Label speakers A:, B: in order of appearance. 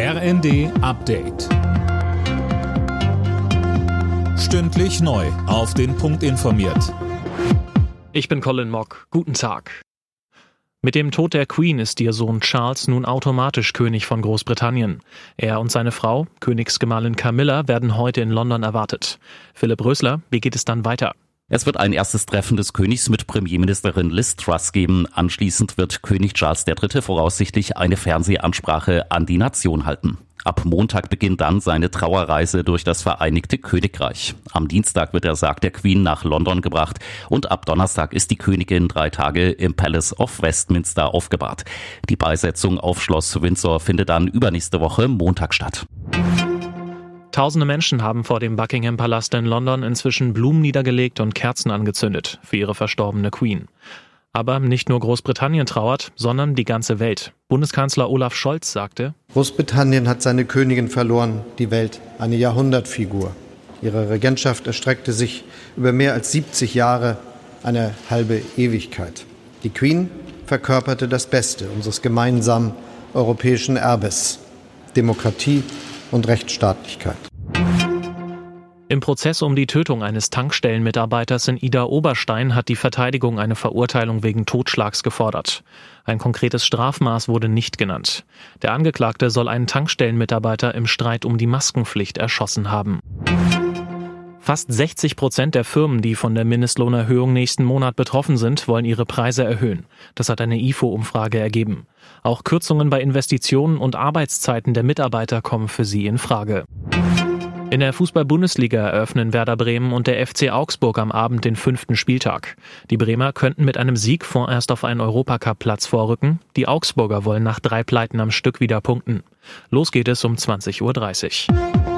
A: RND Update. Stündlich neu. Auf den Punkt informiert.
B: Ich bin Colin Mock. Guten Tag. Mit dem Tod der Queen ist ihr Sohn Charles nun automatisch König von Großbritannien. Er und seine Frau, Königsgemahlin Camilla, werden heute in London erwartet. Philipp Rösler, wie geht es dann weiter?
C: Es wird ein erstes Treffen des Königs mit Premierministerin Liz Truss geben. Anschließend wird König Charles III. voraussichtlich eine Fernsehansprache an die Nation halten. Ab Montag beginnt dann seine Trauerreise durch das Vereinigte Königreich. Am Dienstag wird der Sarg der Queen nach London gebracht und ab Donnerstag ist die Königin drei Tage im Palace of Westminster aufgebahrt. Die Beisetzung auf Schloss Windsor findet dann übernächste Woche Montag statt.
B: Tausende Menschen haben vor dem Buckingham Palast in London inzwischen Blumen niedergelegt und Kerzen angezündet für ihre verstorbene Queen. Aber nicht nur Großbritannien trauert, sondern die ganze Welt. Bundeskanzler Olaf Scholz sagte,
D: Großbritannien hat seine Königin verloren, die Welt, eine Jahrhundertfigur. Ihre Regentschaft erstreckte sich über mehr als 70 Jahre, eine halbe Ewigkeit. Die Queen verkörperte das Beste unseres gemeinsamen europäischen Erbes, Demokratie und Rechtsstaatlichkeit.
B: Im Prozess um die Tötung eines Tankstellenmitarbeiters in Ida Oberstein hat die Verteidigung eine Verurteilung wegen Totschlags gefordert. Ein konkretes Strafmaß wurde nicht genannt. Der Angeklagte soll einen Tankstellenmitarbeiter im Streit um die Maskenpflicht erschossen haben. Fast 60 Prozent der Firmen, die von der Mindestlohnerhöhung nächsten Monat betroffen sind, wollen ihre Preise erhöhen. Das hat eine IFO-Umfrage ergeben. Auch Kürzungen bei Investitionen und Arbeitszeiten der Mitarbeiter kommen für sie in Frage. In der Fußball-Bundesliga eröffnen Werder Bremen und der FC Augsburg am Abend den fünften Spieltag. Die Bremer könnten mit einem Sieg vorerst auf einen Europacup-Platz vorrücken. Die Augsburger wollen nach drei Pleiten am Stück wieder punkten. Los geht es um 20.30 Uhr.